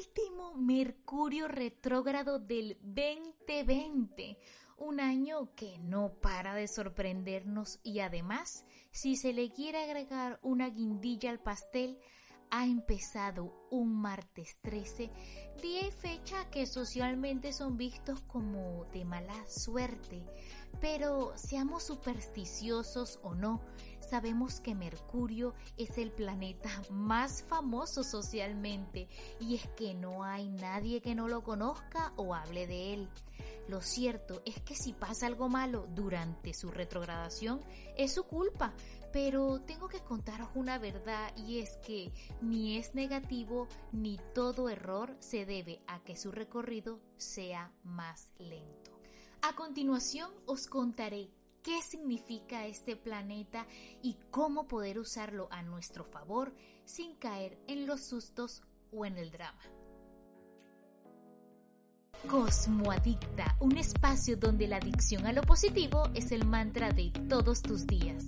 último Mercurio retrógrado del 2020, un año que no para de sorprendernos y además, si se le quiere agregar una guindilla al pastel, ha empezado un martes 13, día y fecha que socialmente son vistos como de mala suerte. Pero seamos supersticiosos o no, sabemos que Mercurio es el planeta más famoso socialmente y es que no hay nadie que no lo conozca o hable de él. Lo cierto es que si pasa algo malo durante su retrogradación, es su culpa, pero tengo que contaros una verdad y es que ni es negativo ni todo error se debe a que su recorrido sea más lento. A continuación os contaré qué significa este planeta y cómo poder usarlo a nuestro favor sin caer en los sustos o en el drama. Cosmoadicta, un espacio donde la adicción a lo positivo es el mantra de todos tus días.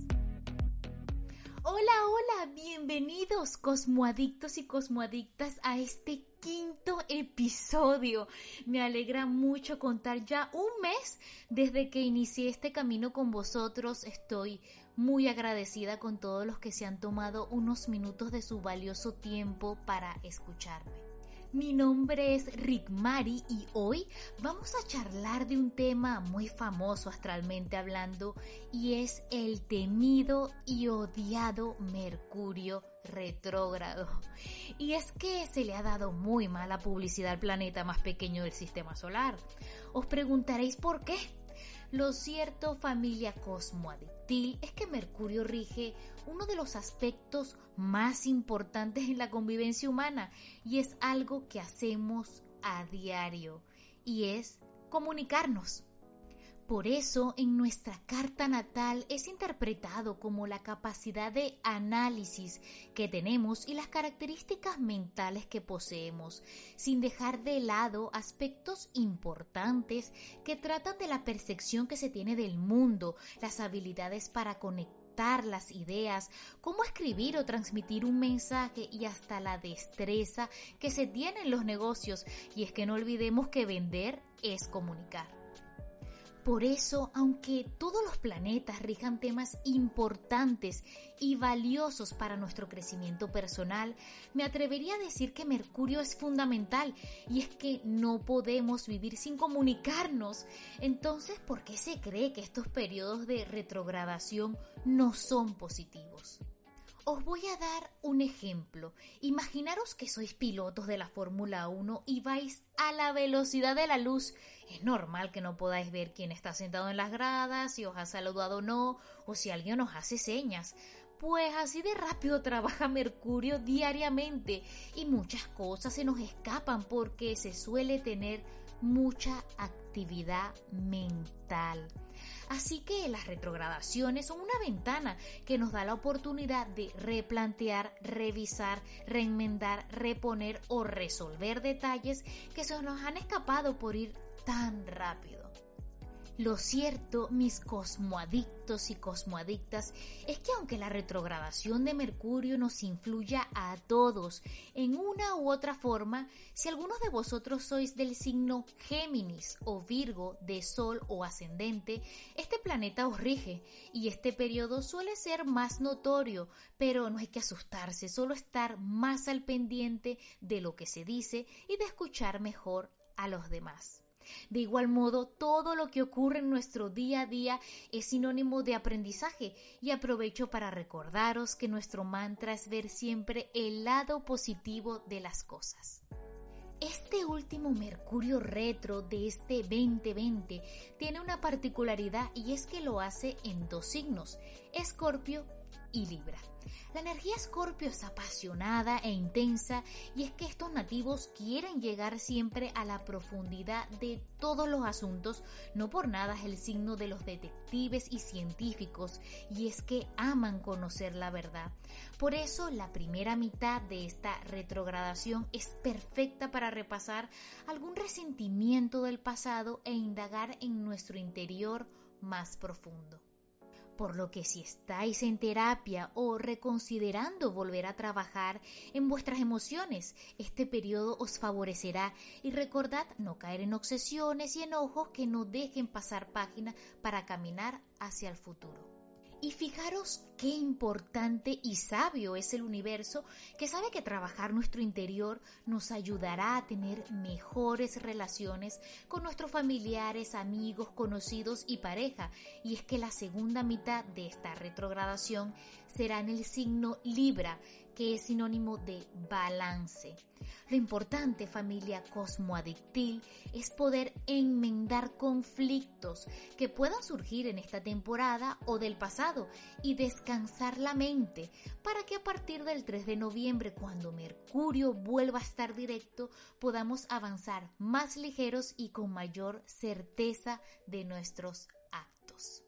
Hola, hola, bienvenidos cosmoadictos y cosmoadictas a este quinto episodio. Me alegra mucho contar ya un mes desde que inicié este camino con vosotros. Estoy muy agradecida con todos los que se han tomado unos minutos de su valioso tiempo para escucharme. Mi nombre es Rick Mari y hoy vamos a charlar de un tema muy famoso astralmente hablando y es el temido y odiado Mercurio retrógrado. Y es que se le ha dado muy mala publicidad al planeta más pequeño del sistema solar. Os preguntaréis por qué. Lo cierto, familia es que Mercurio rige uno de los aspectos más importantes en la convivencia humana y es algo que hacemos a diario y es comunicarnos. Por eso en nuestra carta natal es interpretado como la capacidad de análisis que tenemos y las características mentales que poseemos, sin dejar de lado aspectos importantes que tratan de la percepción que se tiene del mundo, las habilidades para conectar las ideas, cómo escribir o transmitir un mensaje y hasta la destreza que se tiene en los negocios. Y es que no olvidemos que vender es comunicar. Por eso, aunque todos los planetas rijan temas importantes y valiosos para nuestro crecimiento personal, me atrevería a decir que Mercurio es fundamental y es que no podemos vivir sin comunicarnos. Entonces, ¿por qué se cree que estos periodos de retrogradación no son positivos? Os voy a dar un ejemplo. Imaginaros que sois pilotos de la Fórmula 1 y vais a la velocidad de la luz. Es normal que no podáis ver quién está sentado en las gradas, si os ha saludado o no, o si alguien os hace señas. Pues así de rápido trabaja Mercurio diariamente y muchas cosas se nos escapan porque se suele tener mucha actividad mental. Así que las retrogradaciones son una ventana que nos da la oportunidad de replantear, revisar, reenmendar, reponer o resolver detalles que se nos han escapado por ir tan rápido. Lo cierto, mis cosmoadictos y cosmoadictas, es que aunque la retrogradación de Mercurio nos influya a todos en una u otra forma, si algunos de vosotros sois del signo Géminis o Virgo de Sol o ascendente, este planeta os rige y este periodo suele ser más notorio, pero no hay que asustarse, solo estar más al pendiente de lo que se dice y de escuchar mejor a los demás. De igual modo, todo lo que ocurre en nuestro día a día es sinónimo de aprendizaje y aprovecho para recordaros que nuestro mantra es ver siempre el lado positivo de las cosas. Este último Mercurio retro de este 2020 tiene una particularidad y es que lo hace en dos signos, Escorpio y Libra. La energía Escorpio es apasionada e intensa y es que estos nativos quieren llegar siempre a la profundidad de todos los asuntos, no por nada es el signo de los detectives y científicos y es que aman conocer la verdad. Por eso la primera mitad de esta retrogradación es perfecta para repasar algún resentimiento del pasado e indagar en nuestro interior más profundo. Por lo que si estáis en terapia o reconsiderando volver a trabajar en vuestras emociones, este periodo os favorecerá y recordad no caer en obsesiones y enojos que no dejen pasar página para caminar hacia el futuro. Y fijaros qué importante y sabio es el universo que sabe que trabajar nuestro interior nos ayudará a tener mejores relaciones con nuestros familiares, amigos, conocidos y pareja. Y es que la segunda mitad de esta retrogradación será en el signo Libra, que es sinónimo de balance. Lo importante, familia cosmoadictil, es poder enmendar conflictos que puedan surgir en esta temporada o del pasado y descansar la mente para que a partir del 3 de noviembre, cuando Mercurio vuelva a estar directo, podamos avanzar más ligeros y con mayor certeza de nuestros actos.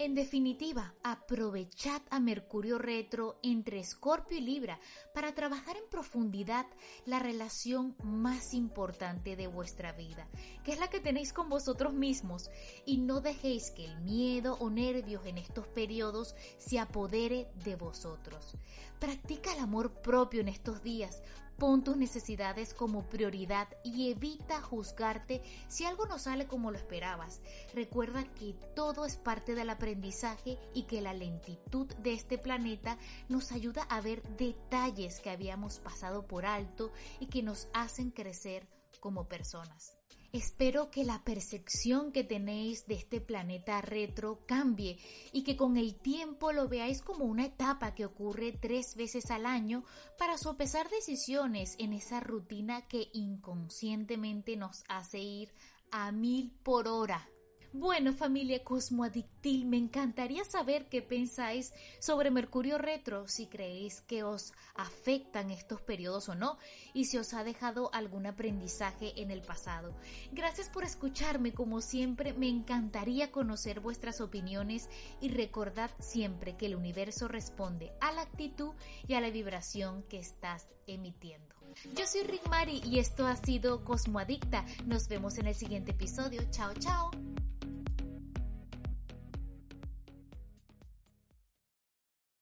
En definitiva, aprovechad a Mercurio retro entre Escorpio y Libra para trabajar en profundidad la relación más importante de vuestra vida, que es la que tenéis con vosotros mismos, y no dejéis que el miedo o nervios en estos periodos se apodere de vosotros. Practica el amor propio en estos días, Pon tus necesidades como prioridad y evita juzgarte si algo no sale como lo esperabas. Recuerda que todo es parte del aprendizaje y que la lentitud de este planeta nos ayuda a ver detalles que habíamos pasado por alto y que nos hacen crecer como personas. Espero que la percepción que tenéis de este planeta retro cambie y que con el tiempo lo veáis como una etapa que ocurre tres veces al año para sopesar decisiones en esa rutina que inconscientemente nos hace ir a mil por hora bueno, familia Cosmoadictil, me encantaría saber qué pensáis sobre Mercurio Retro, si creéis que os afectan estos periodos o no, y si os ha dejado algún aprendizaje en el pasado. Gracias por escucharme, como siempre, me encantaría conocer vuestras opiniones y recordad siempre que el universo responde a la actitud y a la vibración que estás emitiendo. Yo soy Rick Mari y esto ha sido Cosmoadicta. Nos vemos en el siguiente episodio. Chao, chao.